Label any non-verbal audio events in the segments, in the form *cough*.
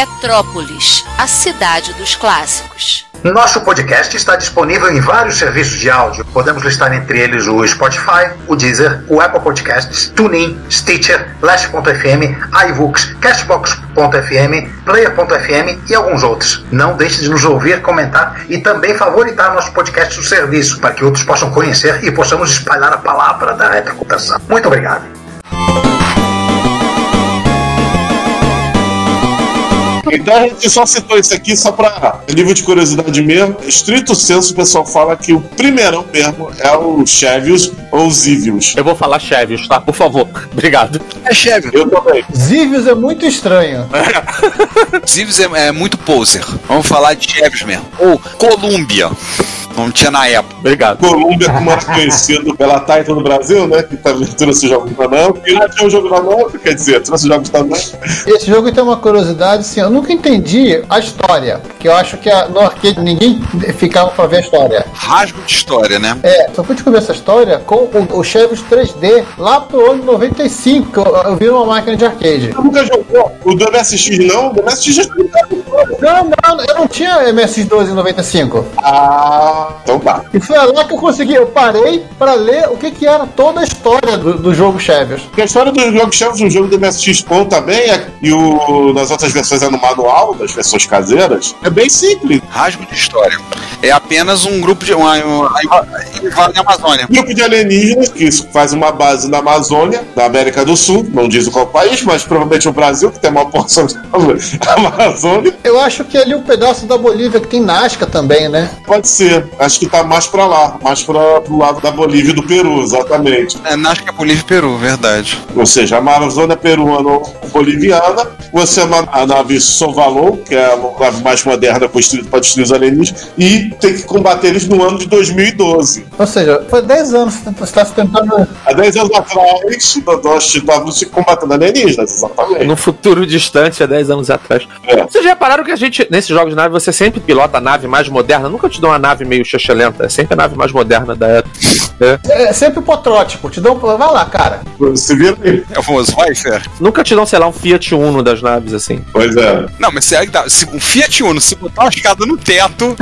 Retrópolis, a cidade dos clássicos. Nosso podcast está disponível em vários serviços de áudio. Podemos listar entre eles o Spotify, o Deezer, o Apple Podcasts, TuneIn, Stitcher, Last.fm, iVoox, Cashbox.fm, Player.fm e alguns outros. Não deixe de nos ouvir, comentar e também favoritar nosso podcast no serviço para que outros possam conhecer e possamos espalhar a palavra da retrocomputação. Muito obrigado. Então a gente só citou isso aqui só pra nível de curiosidade mesmo. Estrito senso, o pessoal fala que o primeirão mesmo é o Chevios ou Zivius. Eu vou falar Chevios, tá? Por favor. *laughs* Obrigado. É Chevios. Eu também. Zivius é muito estranho. *laughs* Zivius é, é muito poser. Vamos falar de Chevios mesmo. Ou Columbia. Não tinha na época. Obrigado. Colômbia, como é conhecido pela Taito no Brasil, né? Que também trouxe jogos da não. E lá tinha um jogo da não, quer dizer, trouxe jogos também. Esse jogo tem uma curiosidade, assim, eu nunca entendi a história. Porque eu acho que a, no arcade ninguém ficava pra ver a história. Rasgo de história, né? É, só fui descobrir essa história com o, o Chevios 3D lá pro ano 95, que eu, eu vi numa máquina de arcade. Eu nunca jogou o do MSX, não? O do MSX já. Não, não, eu não tinha MS-12 em 95. Ah, então tá. Foi lá que eu consegui, eu parei pra ler o que que era toda a história do, do jogo Chevios. Porque a história do jogo Chevios, o jogo do MSX Com também, é, e o, nas outras versões é no manual, das versões caseiras, é bem simples. Rasgo de história. É apenas um grupo de. Uma, uma, invade a Amazônia. Um grupo de alienígenas que faz uma base na Amazônia, na América do Sul, não diz qual país, mas provavelmente o Brasil, que tem uma porção de *laughs* Amazônia. Eu acho que ali o um pedaço da Bolívia que tem Nazca também, né? Pode ser. Acho que tá mais pra lá, mais pra, pro lado da Bolívia e do Peru, exatamente. É, Nazca é Bolívia e Peru, verdade. Ou seja, a Amazônia peruana ou boliviana, você é a nave Sovalon, que é a nave mais moderna construída para destruir os alienígenas, e tem que combater eles no ano de 2012. Ou seja, foi 10 anos que você está se tentando. Há 10 anos atrás, nós estávamos se combatendo alienígenas, exatamente. No futuro distante, há 10 anos atrás. É. Vocês já repararam que a gente, nesses jogos de nave, você sempre pilota a nave mais moderna? Nunca te dou uma nave meio lenta, é sempre a nave mais moderna da época. É, é sempre o protótipo, te dão. Vai lá, cara. Você vira aí. É o famoso Weifer. Nunca te dão, sei lá, um Fiat Uno das naves, assim. Pois é. Não, mas que dá? Se um Fiat Uno, se botar uma escada no teto,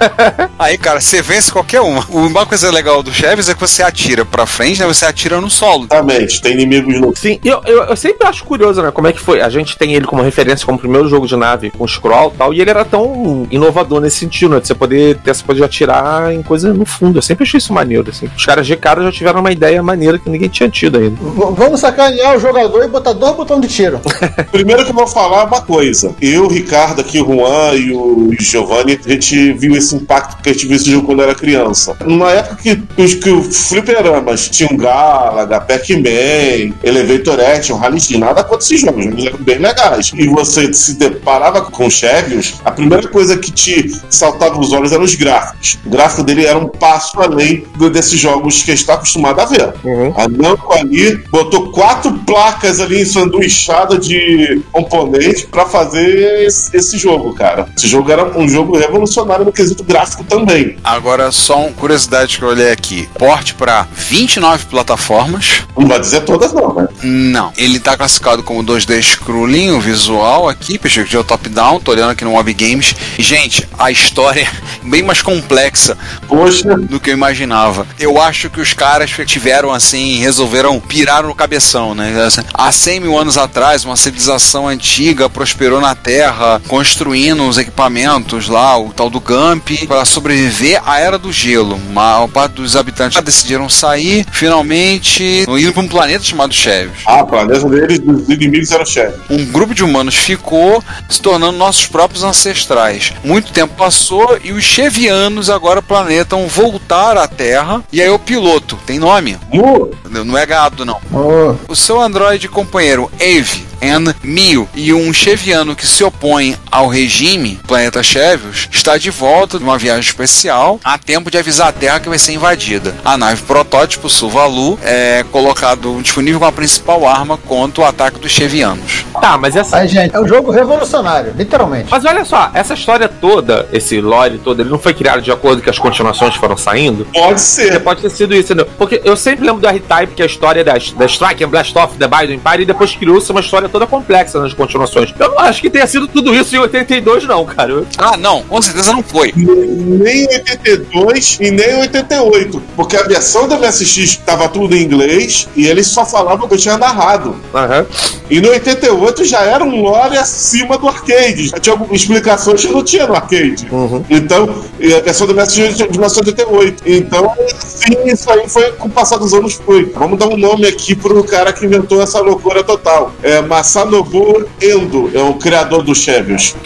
*laughs* aí, cara, você vence qualquer uma. Uma coisa legal do Chaves é que você atira pra frente, né? Você atira no solo. Exatamente, tem inimigos no. Sim, eu, eu, eu sempre acho curioso, né? Como é que foi? A gente tem ele como referência como primeiro jogo de nave com scroll e tal, e ele era tão inovador nesse sentido, né? De você poder ter coisa de atirar em coisa no fundo. Eu sempre achei isso maneiro, assim. Os caras de cara já tiveram uma ideia maneira que ninguém tinha tido ainda. V- vamos sacanear o jogador e botar dois botões de tiro. *laughs* *laughs* Primeiro que eu vou falar uma coisa. Eu, Ricardo, aqui, o Juan e o Giovanni, a gente viu esse impacto porque a gente viu esse jogo quando era criança. Numa época que os que o fliperamas tinham Galaga, Pac-Man, Elevator Action, Rally nada contra esses jogos, jogos eram bem legais. E você se deparava com Chevios, a primeira coisa que te saltava os olhos eram os gráficos. O gráfico dele era um passo além do- desses jogos que a gente está acostumado a ver. A Namco ali botou quatro placas ali sanduichada de componente pra fazer esse, esse jogo, cara. Esse jogo era um jogo revolucionário no quesito gráfico também. Agora, só uma curiosidade que eu olhei aqui: porte pra 29 plataformas. Não vai dizer todas, não, né? Não. Ele tá classificado como 2D scrolling, o visual aqui, perspectiva top-down, tô olhando aqui no Mob Games. Gente, a história é bem mais complexa Poxa, do que eu imaginava. Eu acho que os caras tiveram assim, resolveram pirar no cabeção, né? Assim, Há 100 mil anos atrás, uma civilização antiga prosperou na Terra, construindo os equipamentos lá, o tal do Gump, para sobreviver à Era do Gelo. A maior parte dos habitantes decidiram sair, finalmente, indo para um planeta chamado Chevios. a Ah, planeta deles, dos inimigos era o chefe. Um grupo de humanos ficou, se tornando nossos próprios ancestrais. Muito tempo passou e os chevianos agora planetam voltar à Terra. E aí o piloto. Tem nome? Mu, Não é gado, não. O seu androide companheiro Eve and Mio e um cheviano que se opõe ao regime, planeta Chevios, está de volta de uma viagem especial a tempo de avisar a Terra que vai ser invadida. A nave protótipo Suvalu é colocado disponível com a principal arma contra o ataque dos chevianos. Tá, mas essa. Aí, gente, é um jogo revolucionário, literalmente. Mas olha só, essa história toda, esse lore todo, ele não foi criado de acordo com as continuações foram saindo? pode Porque ser. pode ter sido isso, entendeu? Porque eu sempre lembro do R-Type, que é a história da, da Strike and Blast Off, The Biden Empire, e depois criou-se uma história toda complexa nas continuações. Eu não acho que tenha sido tudo isso em 82, não, cara. Ah, não, com certeza não foi. Nem 82 e nem 88. Porque a versão da MSX estava tudo em inglês e eles só falavam que eu tinha narrado. Aham. E no 88 já era um lore acima do arcade. Já tinha explicações que não tinha no arcade. Então, e a versão do MSX de 1988. Então, sim, isso aí foi com o passar dos anos foi. Vamos dar um nome aqui pro cara que inventou essa loucura total. É Masanobu Endo, é o criador do Chevios.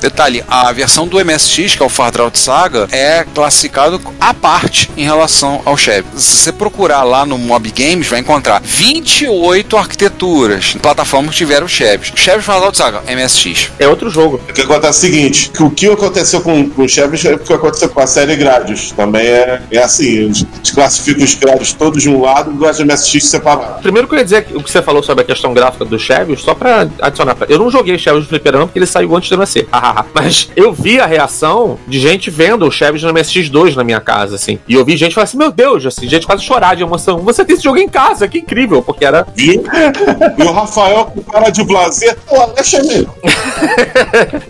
Detalhe, a versão do MSX, que é o Far Out Saga, é classificado à parte em relação ao Chevy. Se você procurar lá no Mob Games, vai encontrar 28 arquiteturas, plataformas que tiveram Chevy. Chevy Far Out Saga, MSX. É outro jogo. O que acontece é o seguinte: que o que aconteceu com, com o Chevios é o que aconteceu com a série Gradius. Também é, é assim: eles classificam os Gradius todos de um lado e o Gradius MSX separado. Primeiro que eu ia dizer que o que você falou sobre a questão gráfica do Chevios, só pra adicionar. pra- Eu não joguei Chevios no Fliperama porque ele saiu antes de eu nascer. *laughs* Mas eu vi a reação de gente vendo o Chevios no MSX2 na minha casa, assim. E eu vi gente falar assim: Meu Deus, assim, gente quase chorar de emoção. Você tem esse jogo em casa, que incrível, porque era. Viu? e o Rafael com cara de blazer, pô, deixa ele.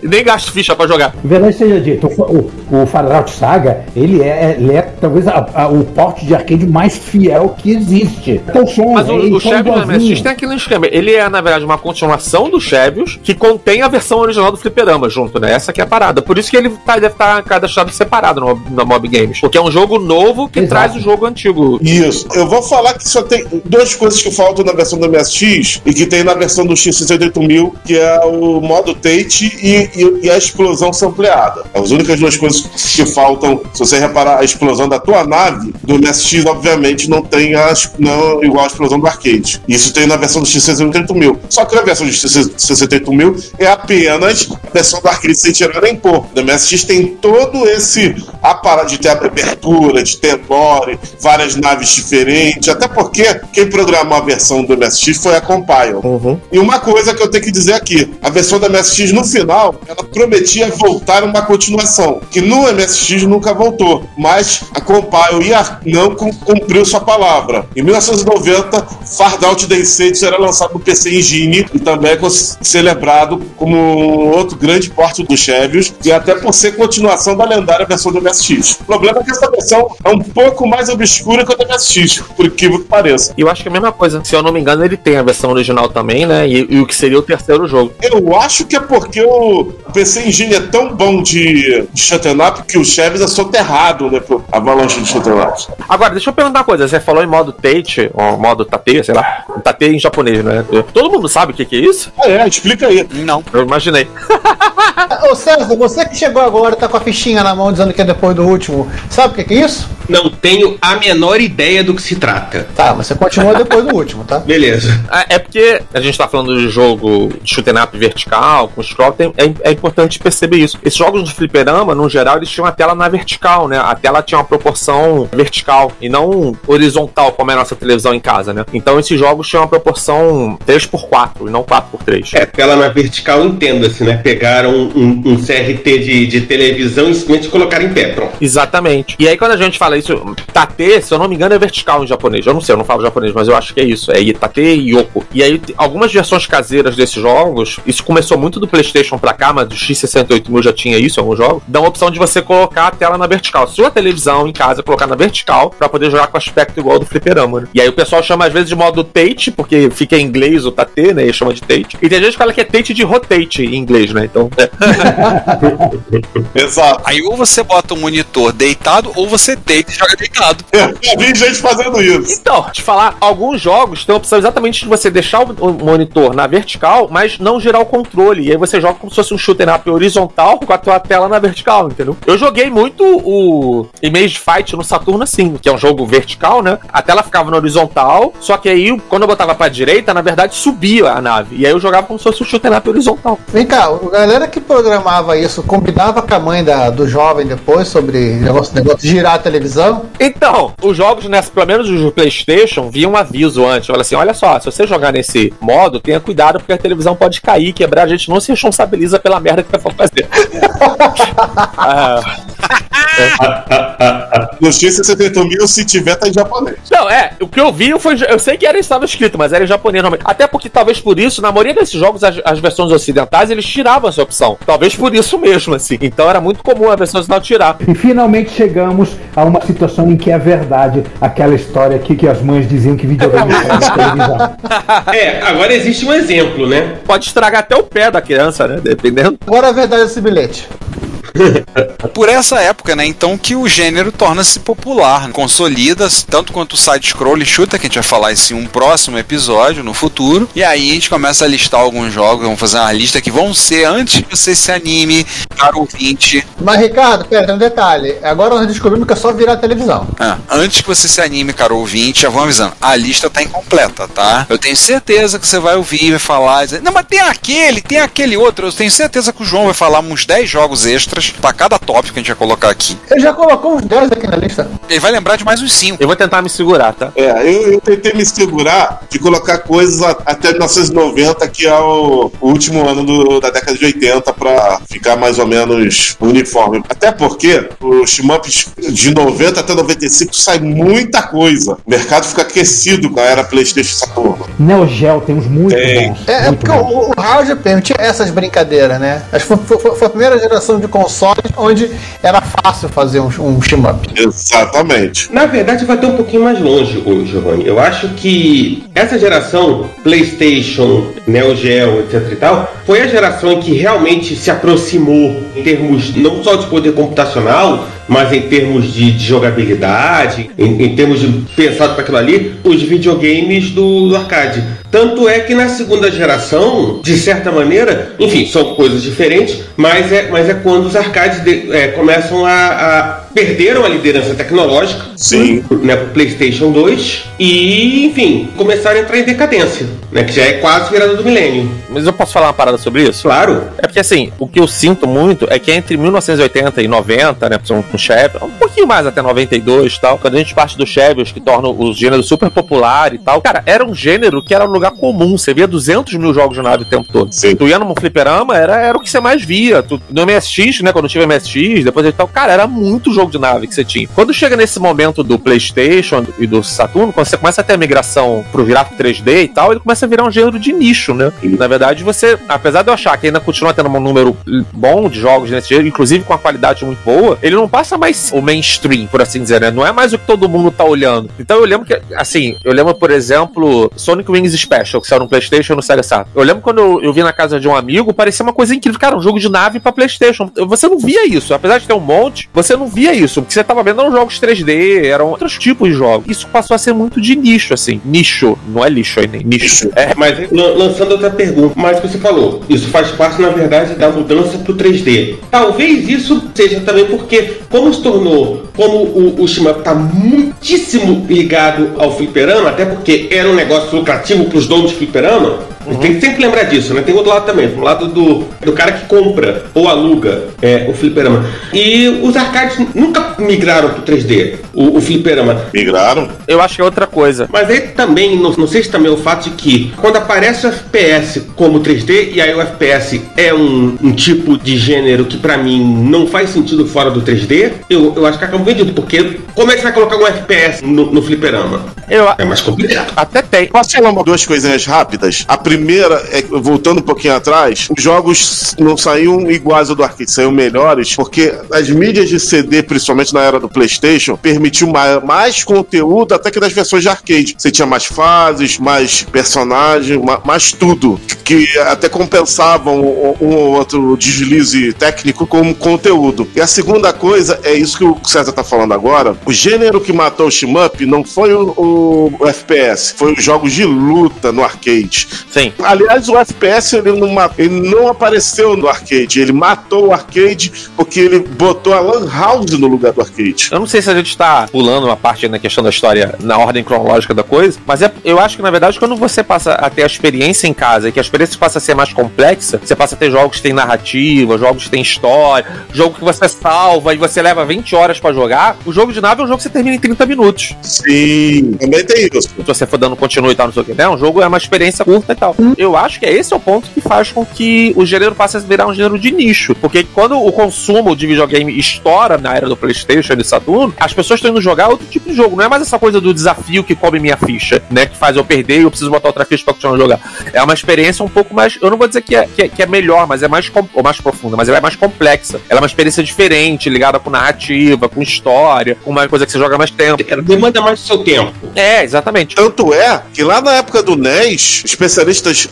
E *laughs* nem gasto ficha pra jogar. Verdade seja dito, o, o Far Out Saga, ele é, ele é talvez a- a- o porte de arcade mais fiel que existe. Então, som, Mas o, ele o Chevios no. MSX tem aquele esquema. Ele é, na verdade, uma continuação do Chevios que contém a versão original do Fliperama junto, né? Essa que é a parada. Por isso que ele tá- deve estar cadastrado separado no, no Mob Games. Porque é um jogo novo que Exato. traz o jogo antigo. Isso. Eu vou falar que só tem duas coisas que faltam na versão do MSX e que tem na versão do X68000, que é o modo Tate e, e- e a explosão sampleada. As únicas duas coisas que faltam, se você reparar, a explosão da tua nave, do MSX, obviamente, não tem a, es- não, igual a explosão do arcade. Isso tem na versão do X68000. Só que a versão do X68000 é apenas a versão do arcade sem tirar nem pôr. No MSX tem todo esse aparato de ter abertura, de ter lore, várias naves diferentes, até porque quem programou a versão do MSX foi a Compile. E uma coisa que eu tenho que dizer aqui, a versão do MSX no final, ela prometia voltar uma continuação, que no MSX nunca voltou, mas a Compile ia não cum- cumpriu sua palavra. Em 1990, Far Out Day 6 era lançado no PC Engine e também é celebrado como outro grande porte do Chevios, e até por ser continuação da lendária versão do MSX. O problema é que essa versão é um pouco mais obscura que a do MSX, por incrível que pareça. E eu acho que é a mesma coisa. Se eu não me engano, ele tem a versão original também, né? E, e o que seria o terceiro jogo. Eu acho que é porque o PC Engine é tão bom de, de shut'em up que o Chevios é soterrado, né, pro Avalanche de shut'em up. Agora, deixa eu perguntar uma coisa. Você falou em modo Tate, ou modo Tate, sei lá. Tate em japonês, né? Todo mundo sabe o que, que é isso? Ah, é, explica aí. Não. Eu imaginei. *laughs* Ô César, você que chegou agora e tá com a fichinha na mão dizendo que é depois do último, sabe o que, que é isso? Não tenho a menor ideia do que se trata. Tá, mas você continua depois do último, tá? *laughs* Beleza. É é porque a gente tá falando de jogo de shoot'em up vertical, com scroll, tem- é, é importante perceber isso. Esses jogos de fliperama, no geral, eles tinham a tela na vertical, né? A tela tinha uma proporção vertical e não horizontal, como é a nossa televisão em casa, né? Então esses jogos tinham uma proporção 3x4 e não 4x3. É, tela na vertical, entenda-se, né? Pegaram um, um CRT de, de televisão e simplesmente colocaram em pé, pronto. Exatamente. E aí, quando a gente fala isso, tate, se eu não me engano, é vertical em japonês. Eu não sei, eu não falo japonês, mas eu acho que é isso. É tate e yoko. E aí, algumas versões caseiras desses jogos, isso começou muito do PlayStation pra cá, mas do X68000 já tinha isso em alguns jogos, dá a opção de você colocar a tela na vertical. Sua televisão em casa, colocar na vertical pra poder jogar com aspecto igual do fliperama, né? E aí o pessoal chama às vezes de modo Tate, porque fica em inglês o tate, né? E chama de Tate. E tem gente que fala que é Tate de rotate em inglês, né? Então, *laughs* Exato. Aí ou você bota o monitor deitado, ou você deita e joga deitado. *laughs* Eu vi gente fazendo isso. Então, te falar, alguns jogos têm a opção exatamente de você deixar o monitor na vertical, mas não girar o controle. E aí você joga como se fosse um shooter up horizontal com a tua tela na vertical, entendeu? Eu joguei muito o Image Fight no Saturno assim, que é um jogo vertical, né? A tela ficava na horizontal, só que aí quando eu botava pra direita, na verdade subia a nave. E aí eu jogava como se fosse um shooter up horizontal. Vem cá, a galera que programava isso combinava com a mãe da, do jovem depois sobre negócio, negócio de girar a televisão? Então, os jogos, nessa, pelo menos os do PlayStation, viam um aviso antes. Olha assim: olha só, se você jogar nesse modo, tenha cuidado porque a televisão pode cair, quebrar. A gente não se responsabiliza pela merda que vai fazer. Ah, No X68 mil, se tiver, tá em japonês. não, é, o que eu vi foi. Eu sei que era estava escrito, mas era em japonês normalmente. Até porque, talvez por isso, na maioria desses jogos, as, as versões ocidentais, eles tiravam essa opção. Talvez por isso mesmo, assim. Então era muito comum a versão ocidental tirar. E finalmente chegamos a uma situação em que é verdade aquela história aqui que as mães diziam que videogame era de televisão. *laughs* É, agora existe um exemplo, né? Pode estragar até o pé da criança, né? Dependendo. Agora a verdade é esse bilhete. *laughs* Por essa época, né? Então que o gênero torna-se popular, consolida tanto quanto o side-scroll e shooter, que a gente vai falar isso em um próximo episódio no futuro. E aí a gente começa a listar alguns jogos, vamos fazer uma lista que vão ser antes que você se anime, caro ouvinte. Mas, Ricardo, pera, tem um detalhe. Agora nós descobrimos que é só virar a televisão. Ah, antes que você se anime, caro ouvinte, já vou avisando, a lista tá incompleta, tá? Eu tenho certeza que você vai ouvir, vai falar, dizer, não, mas tem aquele, tem aquele outro. Eu tenho certeza que o João vai falar uns 10 jogos extras pra cada tópico que a gente vai colocar aqui. Ele já colocou uns 10 aqui na lista. Ele vai lembrar de mais uns 5. Eu vou tentar me segurar, tá? É, eu, eu tentei me segurar de colocar coisas a- até 1990, que é o, o último ano do- da década de 80, pra ficar mais ou menos uniforme. Até porque os shmups de 90 até 95 sai muita coisa. O mercado fica aquecido com a era PlayStation Saturno. Neo Geo tem uns muito Tem. bons. É, é muito porque bons. o, o hardware permitia essas brincadeiras, né? Acho que foi, foi- foi a primeira geração de consoles onde era fácil fazer um, um shmup. Exatamente. Na verdade, vai até um pouquinho mais longe hoje, Giovanni. Eu acho que essa geração, PlayStation, Neo Geo, etc e tal, foi a geração em que realmente se aproximou em termos não só de poder computacional, mas em termos de, de jogabilidade, em, em termos de pensado para aquilo ali, os videogames do, do arcade. Tanto é que na segunda geração, de certa maneira, enfim, são coisas diferentes, mas é, mas é quando os arcades de- é, começam a, a perderam a liderança tecnológica Sim. né, pro PlayStation 2 e, enfim, começaram a entrar em decadência, né, que já é quase virada do milênio. Mas eu posso falar uma parada sobre isso? Claro. É porque assim, o que eu sinto muito é que entre 1980 e 90, né, são com Chevy, um pouquinho mais até 92 e tal, quando a gente parte do Chevy, os que tornam o gênero super popular e tal, cara, era um gênero que era um lugar comum, você via 200 mil jogos de nave o tempo todo. Sim. Tu ia num fliperama, era, era o que você mais via. Tu, no MSX, né, quando tive MSX, depois e tal, cara, era muito jogo de nave que você tinha. Quando chega nesse momento do PlayStation e do Saturno, quando você começa a ter a migração pro pro 3D e tal, ele começa a virar um gênero de nicho, né? Na verdade, você, apesar de eu achar que ainda continua tendo um número bom de jogos nesse gênero, inclusive com uma qualidade muito boa, ele não passa mais o mainstream, por assim dizer, né? Não é mais o que todo mundo tá olhando. Então eu lembro que, assim, eu lembro, por exemplo, Sonic Wings Special, que saiu no PlayStation e no Sega Saturn. Eu lembro quando eu, eu vi na casa de um amigo, parecia uma coisa incrível. Cara, um jogo de nave pra PlayStation. Você não via isso. Apesar de ter um monte, você não via isso. O que você tava vendo eram jogos 3D, eram outros tipos de jogos. Isso passou a ser muito de nicho, assim. Nicho. Não é lixo aí, nem nicho. É, Mas lan- lançando outra pergunta, mas você falou, isso faz parte, na verdade, da mudança pro 3D. Talvez isso seja também porque, como se tornou, como o, o shmup tá muitíssimo ligado ao fliperama, até porque era um negócio lucrativo pros donos de fliperama, a gente tem que sempre lembrar disso, né? Tem outro lado também, do lado do, do cara que compra ou aluga é, o fliperama. E os arcades nunca migraram pro 3D, o, o fliperama. Migraram? eu acho que é outra coisa. Mas aí também, não, não sei se também é o fato de que quando aparece o FPS como 3D, e aí o FPS é um, um tipo de gênero que pra mim não faz sentido fora do 3D, eu, eu acho que acaba vendido, porque como é que você vai colocar um FPS no, no fliperama? Eu, É mais complicado. até tem. Posso falar uma, duas coisinhas rápidas? A primeira primeira, é, voltando um pouquinho atrás, os jogos não saíam iguais ao do arcade, saíam melhores, porque as mídias de CD, principalmente na era do PlayStation, permitiu mais, mais conteúdo até que das versões de arcade. Você tinha mais fases, mais personagens, ma- mais tudo. Que até compensavam um ou outro deslize técnico como conteúdo. E a segunda coisa é isso que o César tá falando agora. O gênero que matou o shmup não foi o, o- o FPS, foi os jogos de luta no arcade. Sim. Aliás, o FPS ele não, ele não apareceu no arcade, ele matou o arcade porque ele botou a Lan House no lugar do arcade. Eu não sei se a gente tá pulando uma parte na questão da história na ordem cronológica da coisa, mas é, eu acho que, na verdade, quando você passa a ter a experiência em casa e que a experiência passa a ser mais complexa, você passa a ter jogos que tem narrativa, jogos que tem história, jogo que você salva e você leva 20 horas pra jogar, o jogo de nave é um jogo que você termina em 30 minutos. Sim, também tem isso. Se você for dando continue e tal, não sei o que, né? Um jogo é uma experiência curta e tal. Eu acho que esse é o ponto que faz com que o gênero passe a virar um gênero de nicho. Porque quando o consumo de videogame estoura na era do PlayStation e do Saturno, as pessoas estão indo jogar outro tipo de jogo. Não é mais essa coisa do desafio que come minha ficha, né? Que faz eu perder e eu preciso botar outra ficha pra continuar a jogar. É uma experiência um pouco mais. Eu não vou dizer que é, que é, que é melhor, mas é mais, ou mais profunda, mas ela é mais complexa. Ela é uma experiência diferente, ligada com narrativa, com história, com uma coisa que você joga mais tempo. Demanda mais do seu tempo. É, exatamente. Tanto é que lá na época do NES,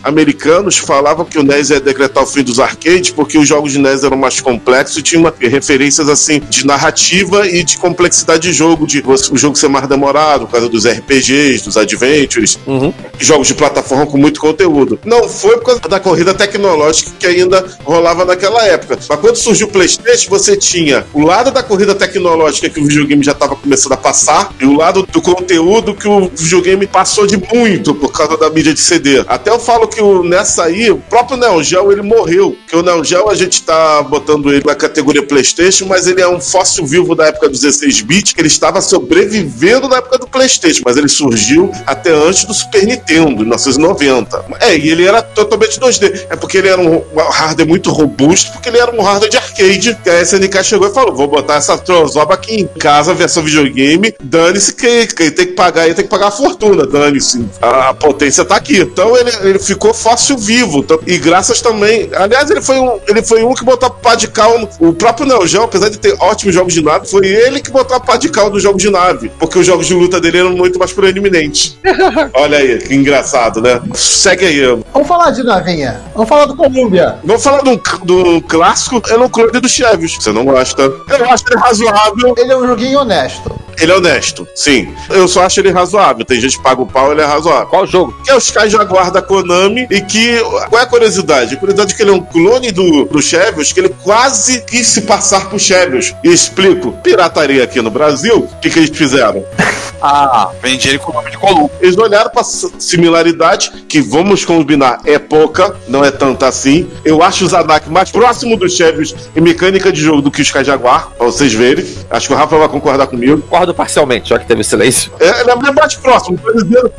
americanos falavam que o NES ia decretar o fim dos arcades porque os jogos de NES eram mais complexos e tinha uma- referências assim de narrativa e de complexidade de jogo, de o jogo ser mais demorado, por causa dos RPGs, dos adventures, Uhum. jogos de plataforma com muito conteúdo. Não foi por causa da corrida tecnológica que ainda rolava naquela época. Mas quando surgiu o PlayStation, você tinha o lado da corrida tecnológica que o videogame já estava começando a passar e o lado do conteúdo que o videogame passou de muito por causa da mídia de CD. Até eu falo que o, nessa aí, o próprio Neo Geo ele morreu. Que o Neo Geo a gente tá botando ele na categoria PlayStation, mas ele é um fóssil vivo da época dos 16 bits, que ele estava sobrevivendo na época do PlayStation, mas ele surgiu até antes do Super Nintendo, em 1990. É, e ele era totalmente 2D. É porque ele era um hardware muito robusto, porque ele era um hardware de arcade. Que a SNK chegou e falou: vou botar essa trozoba aqui em casa, versão videogame, dane-se que quem tem que pagar aí tem que pagar a fortuna, dane-se. A potência tá aqui. Então ele, ele ficou fóssil vivo. Então, e graças também. Aliás, ele foi um, ele foi um que botou a pá de cal. no- O próprio Neo Geo, apesar de ter ótimos jogos de nave, foi ele que botou a pá de cal dos jogos de nave. Porque os jogos de luta dele eram muito mais proeminentes. *laughs* Olha aí, que engraçado, né? Segue aí. Vamos falar de navinha. Vamos falar do Columbia. Vamos falar do, do clássico, no clone do Chevios. Você não gosta? Eu acho ele razoável. Ele é um joguinho honesto. Ele é honesto, sim. Eu só acho ele razoável. Tem gente que paga o pau, ele é razoável. Qual jogo? Que é o Sky Jaguar da Konami e que. Qual é a curiosidade? A curiosidade é que ele é um clone do, do Chevios, que ele quase quis se passar por Chevios. E explico: pirataria aqui no Brasil, o que, que eles fizeram? *laughs* Ah, vende ele com o nome de Columbo. Eles olharam pra similaridade, que vamos combinar, é pouca, não é tanta assim. Eu acho o Zadak mais próximo do Chevios em mecânica de jogo do que o Sky Jaguar, pra vocês verem. Acho que o Rafa vai concordar comigo. Concordo parcialmente, já que teve silêncio. É, ele é mais próximo, tô dizendo.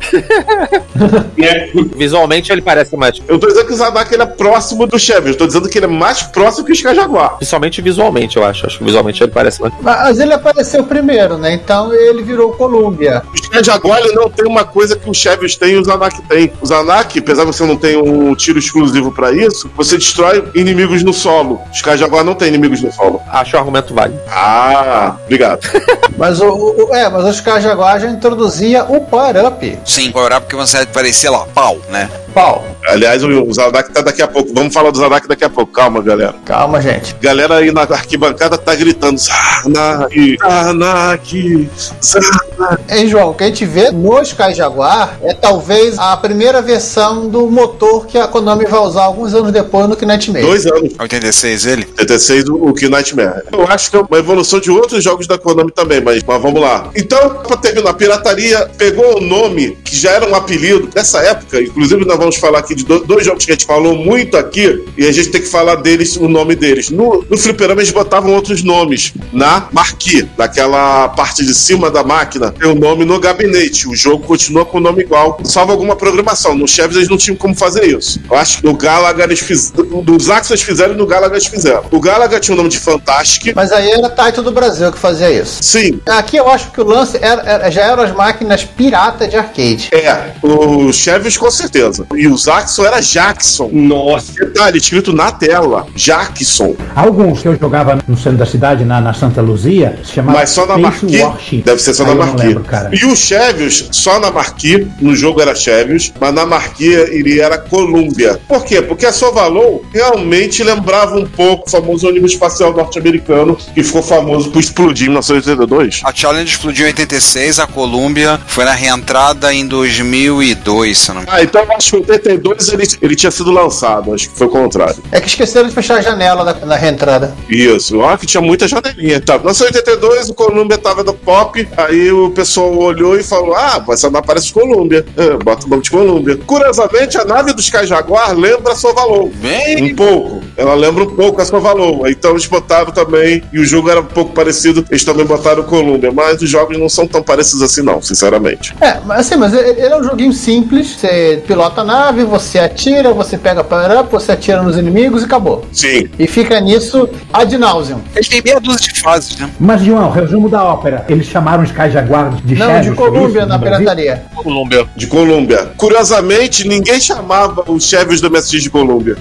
*laughs* Visualmente ele parece mais. Eu tô dizendo que o Zadak ele é próximo do Chevios, tô dizendo que ele é mais próximo que o Jaguar. Principalmente visualmente, eu acho. Acho que visualmente ele parece mais. Mas ele apareceu primeiro, né? Então ele virou o Columbia. O Jaguar ele não tem uma coisa que o Chevios tem e o Zanak tem. O Zanak, apesar de você não ter um tiro exclusivo pra isso, você destrói inimigos no solo. O Jaguar não tem inimigos no solo. Acho o argumento válido. Ah, obrigado. *laughs* Mas o, o- o- é, mas o Sky Jaguar já introduzia o Power Up. Sim, power up porque você aparecia lá, pau, né? Pau. Aliás, o, o Zadak tá daqui a pouco. Vamos falar do Zadak daqui a pouco. Calma, galera. Calma, gente. Galera aí na arquibancada tá gritando Zanak, Zanak, Zanak. Hein, João, o que a gente vê no Sky Jaguar é talvez a primeira versão do motor que a Konami vai usar alguns anos depois no Kinect Maze. Dois anos. 86 ele? 86 o, o que Nightmare. Eu acho que é uma evolução de outros jogos da Konami também, mas, mas vamos lá. Então, pra terminar, a pirataria pegou o nome que já era um apelido dessa época, inclusive nós vamos falar aqui de do- dois jogos que a gente falou muito aqui, e a gente tem que falar deles, o nome deles. No, no fliperama eles botavam outros nomes. Na marquee, naquela parte de cima da máquina, tem o nome no gabinete. O jogo continua com o nome igual, salvo alguma programação. No Chevy eles não tinham como fazer isso. Eu acho que no Galaga eles fizeram. Dos Axis fizeram e no Galaga eles fizeram. O Galaga tinha o nome de Fantastic. Mas aí era Taito do Brasil que fazia isso. Sim, Aqui aqui eu acho que o lance era- era- já eram as máquinas pirata de arcade. É, o Chevyos com certeza. E o Zaxxon era Jackson. Nossa. Detalhe, escrito na tela. Jackson. Alguns que eu jogava no centro da cidade, na, na Santa Luzia, se chamava Mas só na. Warship. Deve ser só na eu não Marquis. lembro, cara. E o Chevyos, só na Marquis. No jogo era Chevyos, mas na Marquis ele era Columbia. Por quê? Porque a Sovalou realmente lembrava um pouco o famoso ônibus espacial norte-americano que ficou famoso por explodir em 1982. A Challenge explodiu em 86, a Columbia foi na reentrada em 2002, se não me Ah, então eu acho que em 82 ele, ele tinha sido lançado. Acho que foi o contrário. É que esqueceram de fechar a janela da, da reentrada. Isso, olha que tinha muita janelinha. Tá. 1982, o Columbia tava no pop, aí o pessoal olhou e falou: Ah, essa nave parece Columbia. É, bota o nome de Columbia. Curiosamente, a nave dos Sky Jaguar lembra a Sovalou. Bem, Um pouco. Ela lembra um pouco a Sovalou. Então eles botaram também, e o jogo era um pouco parecido, eles também botaram o Columbia. Mas os jogos não são tão parecidos assim, não, sinceramente. É, mas assim, mas ele é um joguinho simples. Você pilota a nave, você atira, você pega up, você atira nos inimigos e acabou. Sim. E fica nisso ad nauseam. Ele tem meia dúzia de fases, né? Mas, João, resumo da ópera. Eles chamaram os Sky Jaguar de Não, de foi Colômbia na pirataria. Colômbia. De Colômbia. Curiosamente, ninguém chamava os Chevyos do MSX de Colômbia.